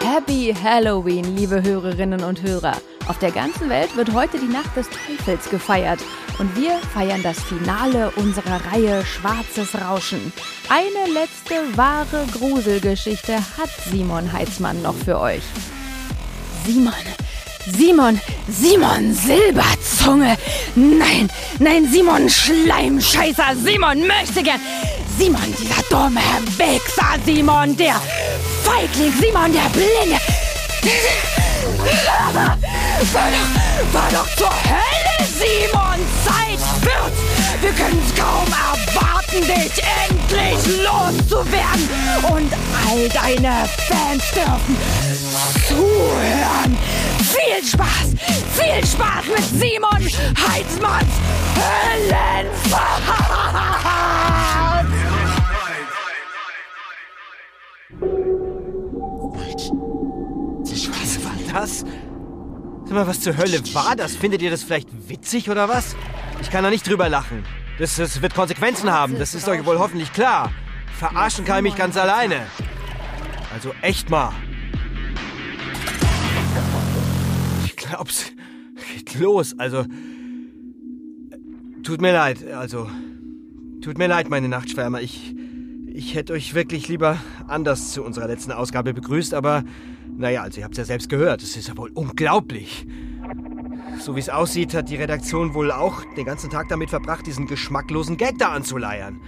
Happy Halloween, liebe Hörerinnen und Hörer. Auf der ganzen Welt wird heute die Nacht des Teufels gefeiert. Und wir feiern das Finale unserer Reihe Schwarzes Rauschen. Eine letzte wahre Gruselgeschichte hat Simon Heitzmann noch für euch. Simon, Simon, Simon Silberzunge. Nein, nein, Simon Schleimscheißer. Simon möchte gern. Simon, dieser dumme Wichser. Simon, der Feigling. Simon, der Blinde. War doch, war doch zur Hölle, Simon! Zeit wird's! Wir können's kaum erwarten, dich endlich loszuwerden! Und all deine Fans dürfen zuhören! Viel Spaß! Viel Spaß mit Simon Heitzmanns Höllenfahrt! Was war das? Sag mal, was zur Hölle war das? Findet ihr das vielleicht witzig oder was? Ich kann da nicht drüber lachen. Das, das wird Konsequenzen haben, das ist euch wohl hoffentlich klar. Verarschen kann ich mich ganz alleine. Also echt mal. Ich glaub's. Geht los, also. Tut mir leid, also. Tut mir leid, meine Nachtschwärmer. Ich. Ich hätte euch wirklich lieber anders zu unserer letzten Ausgabe begrüßt, aber naja, also ihr habt es ja selbst gehört. Es ist ja wohl unglaublich. So wie es aussieht, hat die Redaktion wohl auch den ganzen Tag damit verbracht, diesen geschmacklosen Gag da anzuleiern.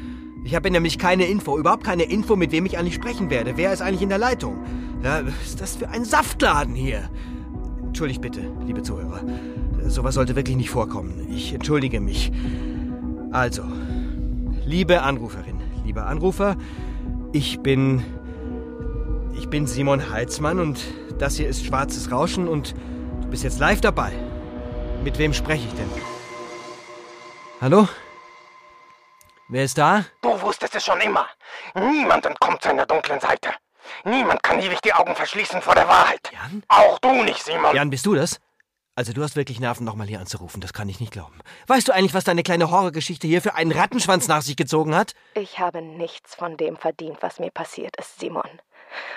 Ich habe nämlich keine Info, überhaupt keine Info, mit wem ich eigentlich sprechen werde. Wer ist eigentlich in der Leitung? Ja, was ist das für ein Saftladen hier? Entschuldigt bitte, liebe Zuhörer. Sowas sollte wirklich nicht vorkommen. Ich entschuldige mich. Also, liebe Anruferin, lieber Anrufer, ich bin ich bin Simon Heitzmann und das hier ist Schwarzes Rauschen und du bist jetzt live dabei. Mit wem spreche ich denn? Hallo? Wer ist da? Du wusstest es schon immer. Niemand entkommt seiner dunklen Seite. Niemand kann ewig die Augen verschließen vor der Wahrheit. Jan? Auch du nicht, Simon. Jan, bist du das? Also du hast wirklich Nerven, nochmal hier anzurufen. Das kann ich nicht glauben. Weißt du eigentlich, was deine kleine Horrorgeschichte hier für einen Rattenschwanz nach sich gezogen hat? Ich habe nichts von dem verdient, was mir passiert ist, Simon.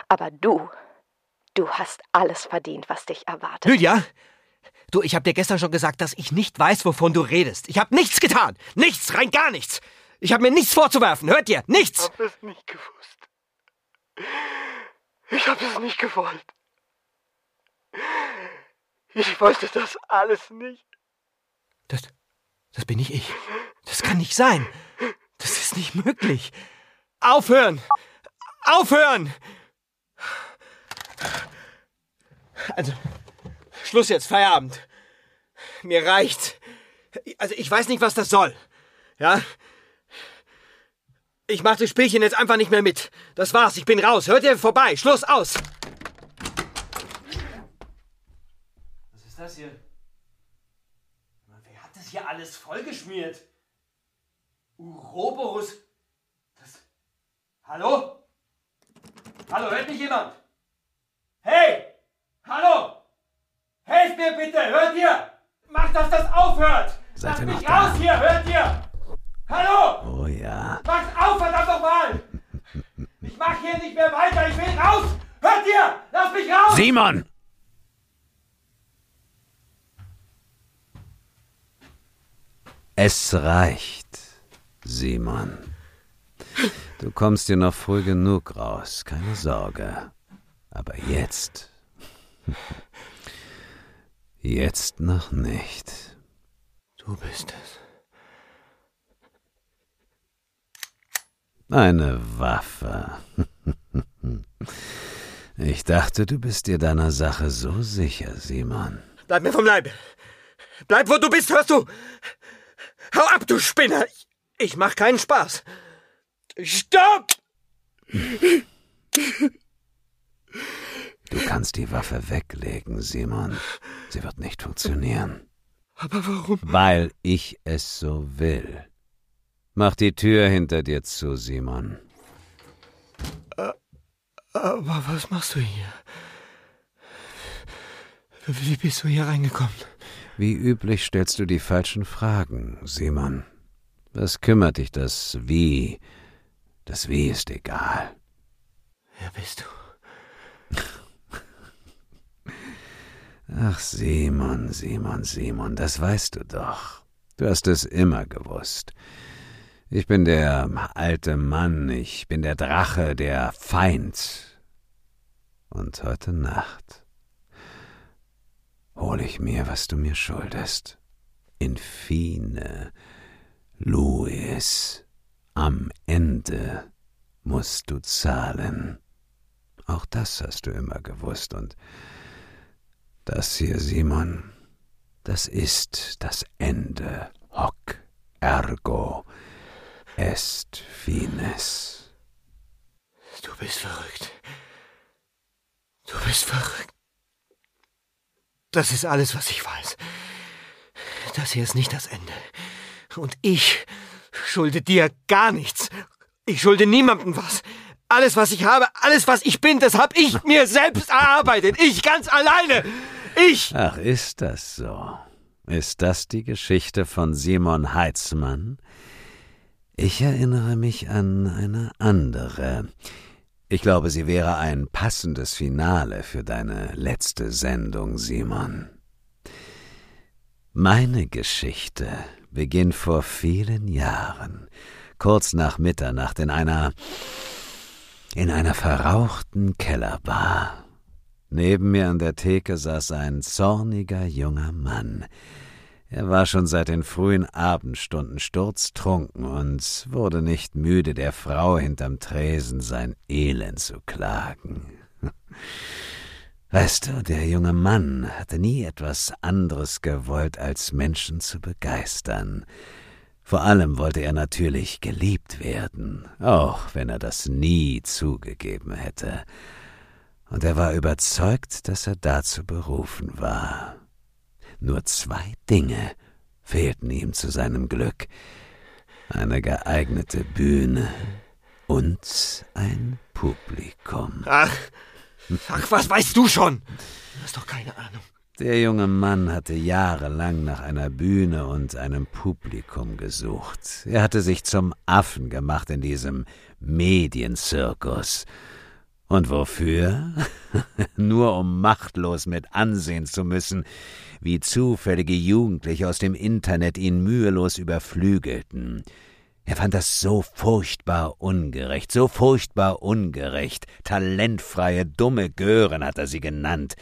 Aber du, du hast alles verdient, was dich erwartet. Lydia! Du, ich hab dir gestern schon gesagt, dass ich nicht weiß, wovon du redest. Ich hab nichts getan. Nichts, rein gar nichts. Ich hab mir nichts vorzuwerfen. Hört ihr? Nichts. Ich hab es nicht gewusst. Ich hab es nicht gewollt. Ich wollte das alles nicht. Das, das bin nicht ich. Das kann nicht sein. Das ist nicht möglich. Aufhören! Aufhören! Also, Schluss jetzt, Feierabend. Mir reicht. Also, ich weiß nicht, was das soll. Ja? Ich mach das Spielchen jetzt einfach nicht mehr mit. Das war's, ich bin raus. Hört ihr vorbei? Schluss, aus! Was ist das hier? Wer hat das hier alles vollgeschmiert? Uroboros. Das. Hallo? Hallo, hört mich jemand? Hey! Hallo! Helft mir bitte! Hört ihr? Macht, dass das aufhört! Seid ihr mich raus hier! Hört ihr? Hallo! Oh ja. Macht auf, verdammt nochmal! Ich mach hier nicht mehr weiter! Ich will raus! Hört ihr? Lasst mich raus! Simon! Es reicht, Simon. Du kommst dir noch früh genug raus, keine Sorge. Aber jetzt. Jetzt noch nicht. Du bist es. Eine Waffe. Ich dachte, du bist dir deiner Sache so sicher, Simon. Bleib mir vom Leibe! Bleib, wo du bist, hörst du? Hau ab, du Spinner! Ich, ich mach keinen Spaß! Stopp! Du kannst die Waffe weglegen, Simon. Sie wird nicht funktionieren. Aber warum? Weil ich es so will. Mach die Tür hinter dir zu, Simon. Aber was machst du hier? Wie bist du hier reingekommen? Wie üblich stellst du die falschen Fragen, Simon. Was kümmert dich das Wie? Das Wie ist egal. Wer bist du? Ach, Simon, Simon, Simon, das weißt du doch. Du hast es immer gewusst. Ich bin der alte Mann, ich bin der Drache, der Feind. Und heute Nacht hol ich mir, was du mir schuldest. Infine, Louis, am Ende musst du zahlen. Auch das hast du immer gewusst und das hier, Simon, das ist das Ende. Hoc ergo est finis. Du bist verrückt. Du bist verrückt. Das ist alles, was ich weiß. Das hier ist nicht das Ende. Und ich schulde dir gar nichts. Ich schulde niemandem was. Alles, was ich habe, alles, was ich bin, das habe ich mir selbst erarbeitet. Ich ganz alleine. Ich. Ach, ist das so? Ist das die Geschichte von Simon Heitzmann? Ich erinnere mich an eine andere. Ich glaube, sie wäre ein passendes Finale für deine letzte Sendung, Simon. Meine Geschichte beginnt vor vielen Jahren, kurz nach Mitternacht in einer in einer verrauchten Kellerbar. Neben mir an der Theke saß ein zorniger junger Mann. Er war schon seit den frühen Abendstunden sturztrunken und wurde nicht müde, der Frau hinterm Tresen sein Elend zu klagen. Weißt du, der junge Mann hatte nie etwas anderes gewollt, als Menschen zu begeistern. Vor allem wollte er natürlich geliebt werden, auch wenn er das nie zugegeben hätte. Und er war überzeugt, dass er dazu berufen war. Nur zwei Dinge fehlten ihm zu seinem Glück eine geeignete Bühne und ein Publikum. Ach, Ach, was weißt du schon? Du hast doch keine Ahnung. Der junge Mann hatte jahrelang nach einer Bühne und einem Publikum gesucht. Er hatte sich zum Affen gemacht in diesem Medienzirkus. Und wofür? Nur um machtlos mit ansehen zu müssen, wie zufällige Jugendliche aus dem Internet ihn mühelos überflügelten, er fand das so furchtbar ungerecht, so furchtbar ungerecht. Talentfreie, dumme Gören hat er sie genannt.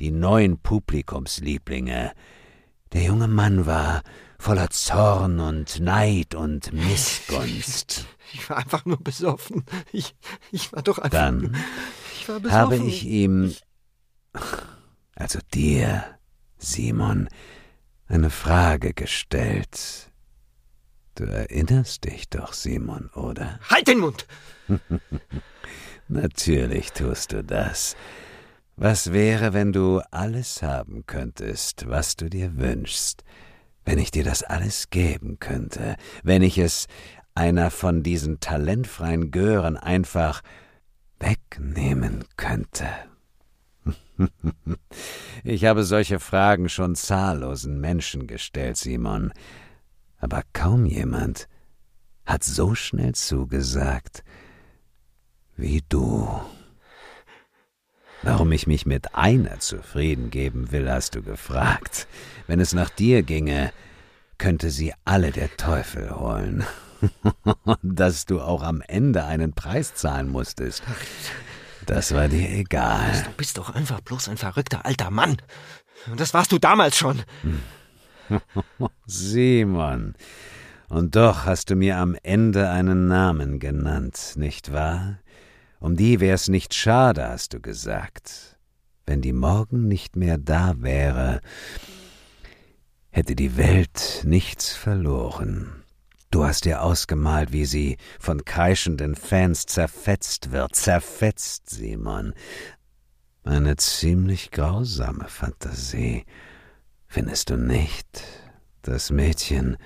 Die neuen Publikumslieblinge. Der junge Mann war voller Zorn und Neid und Missgunst. Ich war einfach nur besoffen. Ich, ich war doch einfach. Dann ich war habe ich ihm, also dir, Simon, eine Frage gestellt Du erinnerst dich doch, Simon, oder? Halt den Mund! Natürlich tust du das. Was wäre, wenn du alles haben könntest, was du dir wünschst, wenn ich dir das alles geben könnte, wenn ich es einer von diesen talentfreien Gören einfach wegnehmen könnte? Ich habe solche Fragen schon zahllosen Menschen gestellt, Simon, aber kaum jemand hat so schnell zugesagt wie du. Warum ich mich mit einer zufrieden geben will, hast du gefragt. Wenn es nach dir ginge, könnte sie alle der Teufel holen. Dass du auch am Ende einen Preis zahlen musstest. Das war dir egal. Du bist doch einfach bloß ein verrückter alter Mann. Und das warst du damals schon. Simon, und doch hast du mir am Ende einen Namen genannt, nicht wahr? Um die wär's nicht schade, hast du gesagt. Wenn die morgen nicht mehr da wäre, hätte die Welt nichts verloren. Du hast dir ausgemalt, wie sie von kreischenden Fans zerfetzt wird. Zerfetzt, Simon. Eine ziemlich grausame Fantasie. Findest du nicht? Das Mädchen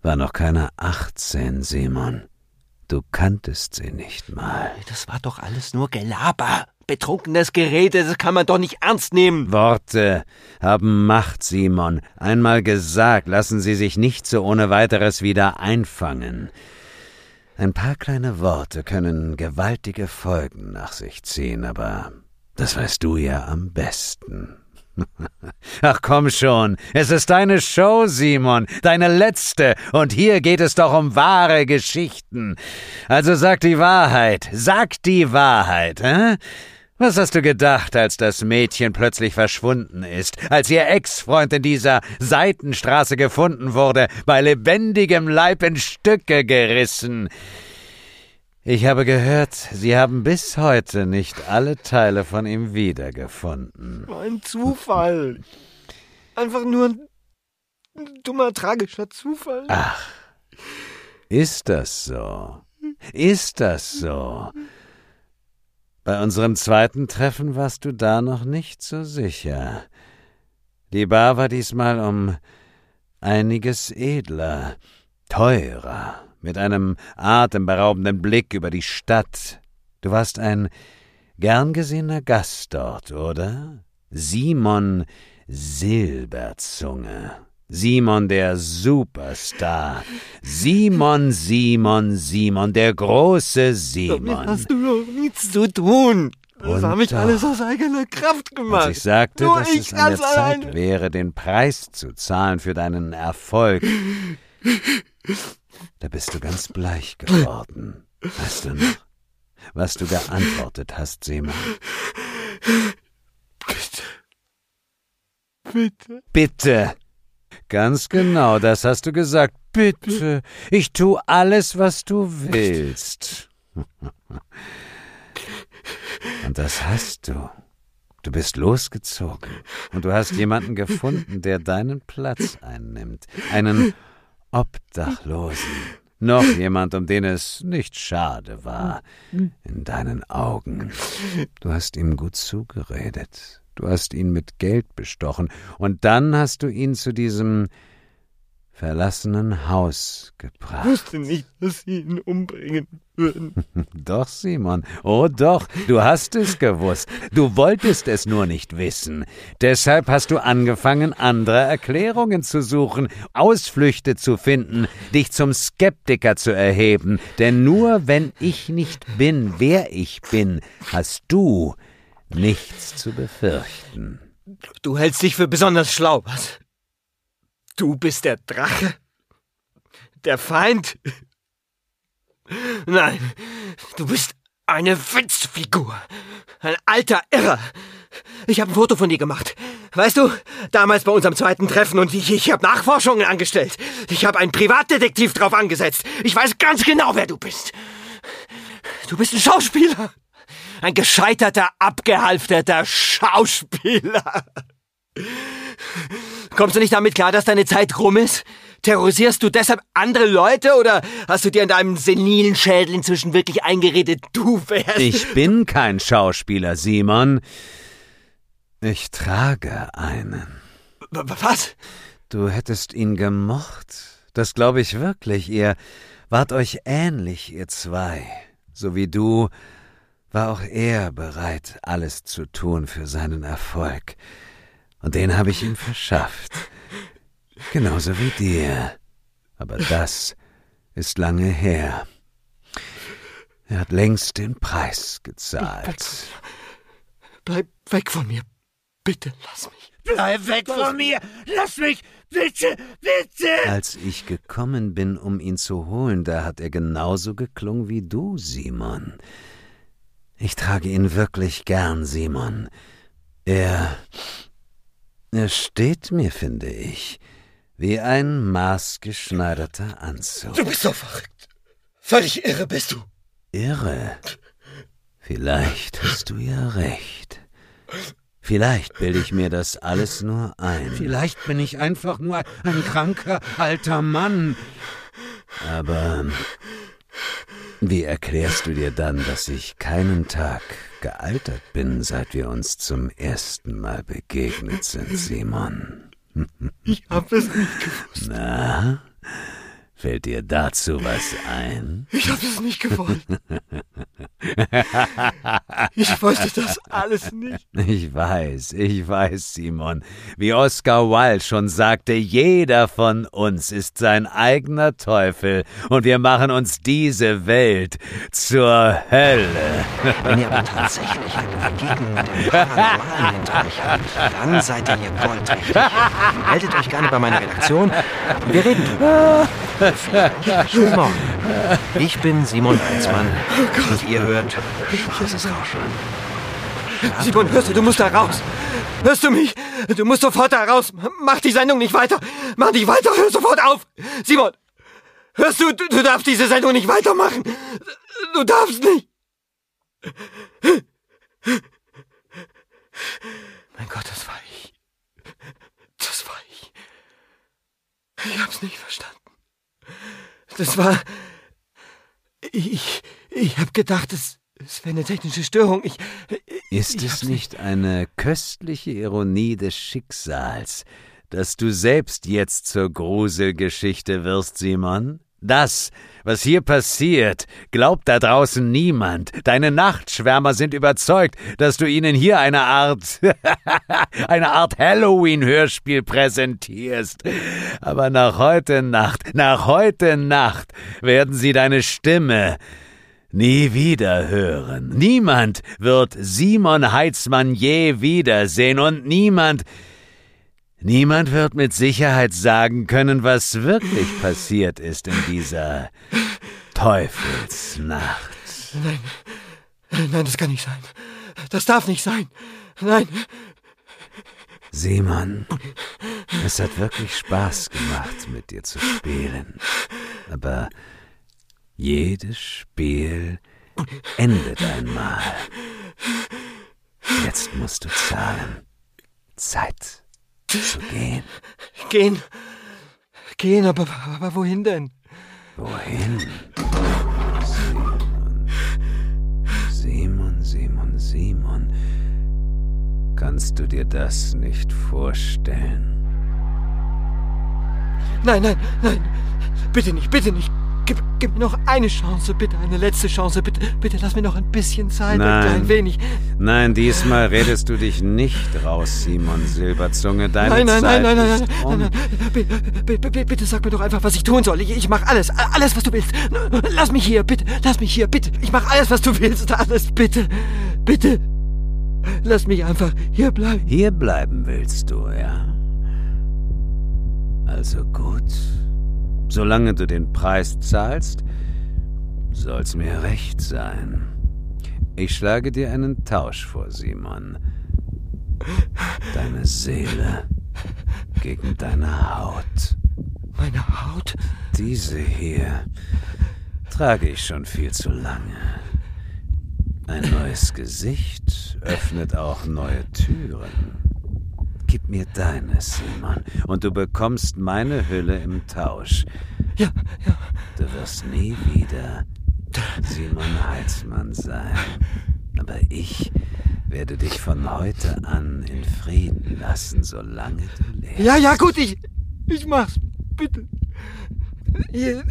war noch keine achtzehn, Simon. Du kanntest sie nicht mal. Das war doch alles nur Gelaber. Betrunkenes Gerede, das kann man doch nicht ernst nehmen. Worte haben Macht, Simon. Einmal gesagt, lassen sie sich nicht so ohne weiteres wieder einfangen. Ein paar kleine Worte können gewaltige Folgen nach sich ziehen, aber das weißt du ja am besten. Ach komm schon, es ist deine Show, Simon, deine letzte, und hier geht es doch um wahre Geschichten. Also sag die Wahrheit, sag die Wahrheit, hä? Was hast du gedacht, als das Mädchen plötzlich verschwunden ist, als ihr Ex-Freund in dieser Seitenstraße gefunden wurde, bei lebendigem Leib in Stücke gerissen? Ich habe gehört, Sie haben bis heute nicht alle Teile von ihm wiedergefunden. Ein Zufall. Einfach nur ein dummer, tragischer Zufall. Ach, ist das so? Ist das so? Bei unserem zweiten Treffen warst du da noch nicht so sicher. Die Bar war diesmal um einiges edler, teurer mit einem atemberaubenden Blick über die Stadt. Du warst ein gern gesehener Gast dort, oder? Simon Silberzunge. Simon der Superstar. Simon, Simon, Simon, der große Simon. Damit hast du doch nichts zu tun. Das habe ich alles aus eigener Kraft gemacht. Als ich sagte, Nur dass ich es an der ganz Zeit alleine. wäre, den Preis zu zahlen für deinen Erfolg, da bist du ganz bleich geworden. Weißt du noch, was du geantwortet hast, Simon? Bitte. Bitte. Bitte. Ganz genau, das hast du gesagt. Bitte. Ich tu alles, was du willst. Und das hast du. Du bist losgezogen und du hast jemanden gefunden, der deinen Platz einnimmt. Einen Obdachlosen. Noch jemand, um den es nicht schade war. In deinen Augen. Du hast ihm gut zugeredet. Du hast ihn mit Geld bestochen. Und dann hast du ihn zu diesem verlassenen Haus gebracht. Ich wusste nicht, dass sie ihn umbringen würden. Doch, Simon, oh doch, du hast es gewusst. Du wolltest es nur nicht wissen. Deshalb hast du angefangen, andere Erklärungen zu suchen, Ausflüchte zu finden, dich zum Skeptiker zu erheben. Denn nur wenn ich nicht bin, wer ich bin, hast du nichts zu befürchten. Du hältst dich für besonders schlau, was? Du bist der Drache? Der Feind? Nein, du bist eine Witzfigur. Ein alter Irrer. Ich habe ein Foto von dir gemacht. Weißt du, damals bei unserem zweiten Treffen und ich, ich habe Nachforschungen angestellt. Ich habe einen Privatdetektiv drauf angesetzt. Ich weiß ganz genau, wer du bist. Du bist ein Schauspieler. Ein gescheiterter, abgehalfterter Schauspieler. Kommst du nicht damit klar, dass deine Zeit rum ist? Terrorisierst du deshalb andere Leute oder hast du dir in deinem senilen Schädel inzwischen wirklich eingeredet, du wärst. Ich bin kein Schauspieler, Simon. Ich trage einen. Was? Du hättest ihn gemocht. Das glaube ich wirklich. Ihr wart euch ähnlich, ihr zwei. So wie du war auch er bereit, alles zu tun für seinen Erfolg. Und den habe ich ihm verschafft. Genauso wie dir. Aber das ist lange her. Er hat längst den Preis gezahlt. Bleib weg von mir. Bitte lass mich. Bleib weg von mir! Lass mich! Bitte! Bitte! Als ich gekommen bin, um ihn zu holen, da hat er genauso geklungen wie du, Simon. Ich trage ihn wirklich gern, Simon. Er. Er steht mir, finde ich, wie ein maßgeschneiderter Anzug. Du bist so verrückt. Völlig irre bist du. Irre. Vielleicht hast du ja recht. Vielleicht bilde ich mir das alles nur ein. Vielleicht bin ich einfach nur ein kranker alter Mann. Aber wie erklärst du dir dann, dass ich keinen Tag gealtert bin, seit wir uns zum ersten Mal begegnet sind, Simon? Ich hab es nicht gewusst. Na, Fällt dir dazu was ein? Ich habe es nicht gewollt. ich wollte das alles nicht. Ich weiß, ich weiß, Simon. Wie Oscar Wilde schon sagte, jeder von uns ist sein eigener Teufel und wir machen uns diese Welt zur Hölle. Wenn ihr aber tatsächlich eine Begegnung mit dem Paranormalen hinter euch habt, dann seid ihr hier goldrichtig. Meldet euch gerne bei meiner Redaktion und wir reden drüber. Bis morgen. Ich bin Simon Heinzmann und ihr hört Schwarzes Rauschen. Simon, hörst du, du musst da raus. Hörst du mich? Du musst sofort da raus. Mach die Sendung nicht weiter. Mach nicht weiter, hör sofort auf. Simon, hörst du, du, du darfst diese Sendung nicht weitermachen. Du darfst nicht. Mein Gott, das war ich. Das war ich. Ich hab's nicht verstanden. Das war. Ich. Ich hab gedacht, es, es wäre eine technische Störung. Ich. Ist ich es nicht eine köstliche Ironie des Schicksals, dass du selbst jetzt zur Gruselgeschichte wirst, Simon? Das, was hier passiert, glaubt da draußen niemand. Deine Nachtschwärmer sind überzeugt, dass du ihnen hier eine Art, eine Art Halloween-Hörspiel präsentierst. Aber nach heute Nacht, nach heute Nacht werden sie deine Stimme nie wieder hören. Niemand wird Simon Heitzmann je wiedersehen und niemand, Niemand wird mit Sicherheit sagen können, was wirklich passiert ist in dieser Teufelsnacht. Nein, nein, das kann nicht sein. Das darf nicht sein. Nein. Simon, es hat wirklich Spaß gemacht, mit dir zu spielen. Aber jedes Spiel endet einmal. Jetzt musst du zahlen. Zeit gehen. Gehen. Gehen, aber, aber wohin denn? Wohin? Simon, Simon, Simon, Simon. Kannst du dir das nicht vorstellen? Nein, nein, nein. Bitte nicht, bitte nicht. Gib, gib, mir noch eine Chance, bitte, eine letzte Chance. Bitte, bitte lass mir noch ein bisschen Zeit, Nein. ein wenig. Nein, diesmal redest du dich nicht raus, Simon Silberzunge. Deine Nein, nein, Zeit nein, nein, nein, nein, um. nein, nein. Bitte, bitte, sag mir doch einfach, was ich tun soll. Ich, ich mach alles, alles, was du willst. Lass mich hier, bitte, lass mich hier, bitte. Ich mach alles, was du willst, alles, bitte, bitte. Lass mich einfach hier bleiben. Hier bleiben willst du, ja? Also gut. Solange du den Preis zahlst, soll's mir recht sein. Ich schlage dir einen Tausch vor, Simon. Deine Seele gegen deine Haut. Meine Haut? Diese hier trage ich schon viel zu lange. Ein neues Gesicht öffnet auch neue Türen. Gib mir deines, Simon, und du bekommst meine Hülle im Tausch. Ja, ja. Du wirst nie wieder Simon Heitzmann sein. Aber ich werde dich von heute an in Frieden lassen, solange du lebst. Ja, ja, gut, ich, ich mach's. Bitte. Hier,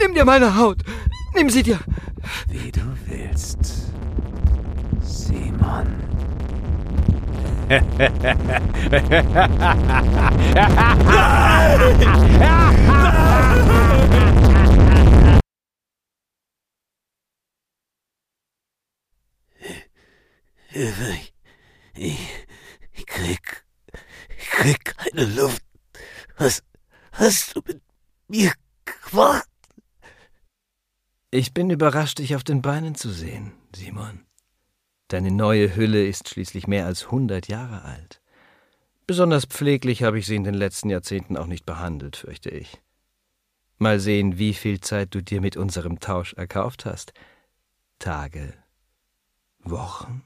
nimm dir meine Haut. Nimm sie dir. Wie du willst. Simon. Ich, ich, krieg, ich krieg keine Luft. Was hast du mit mir gemacht? Ich bin überrascht, dich auf den Beinen zu sehen, Simon. Deine neue Hülle ist schließlich mehr als hundert Jahre alt. Besonders pfleglich habe ich sie in den letzten Jahrzehnten auch nicht behandelt, fürchte ich. Mal sehen, wie viel Zeit du dir mit unserem Tausch erkauft hast. Tage, Wochen?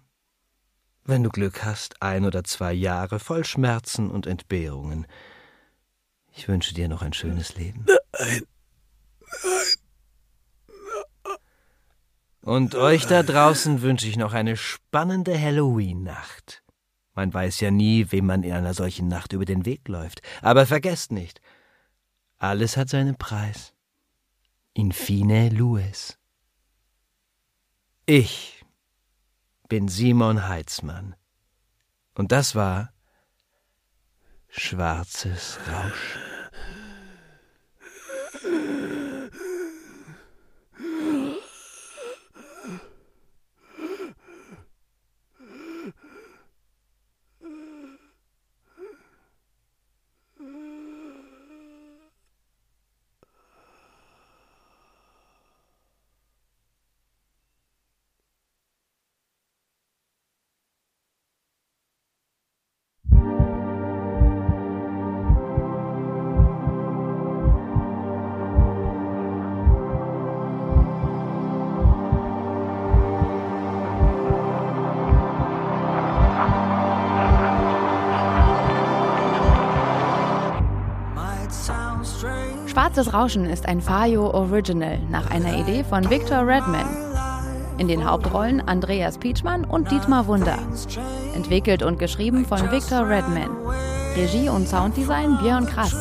Wenn du Glück hast, ein oder zwei Jahre voll Schmerzen und Entbehrungen. Ich wünsche dir noch ein schönes Leben. Nein, Und euch da draußen wünsche ich noch eine spannende Halloween-Nacht. Man weiß ja nie, wem man in einer solchen Nacht über den Weg läuft. Aber vergesst nicht, Alles hat seinen Preis. Infine Lues. Ich bin Simon Heitzmann. Und das war Schwarzes Rauschen. Schwarzes Rauschen ist ein Fayo Original nach einer Idee von Victor Redman. In den Hauptrollen Andreas Pietschmann und Dietmar Wunder. Entwickelt und geschrieben von Victor Redman. Regie und Sounddesign Björn Krass.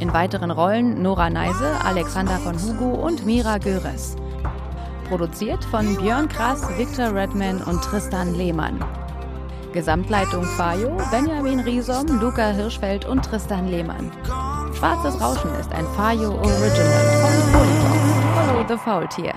In weiteren Rollen Nora Neise, Alexander von Hugo und Mira Göres. Produziert von Björn Krass, Victor Redman und Tristan Lehmann. Gesamtleitung Fayo, Benjamin Riesom, Luca Hirschfeld und Tristan Lehmann. Schwarzes Rauschen ist ein Fayo Original von Polydox. Follow the Faultier.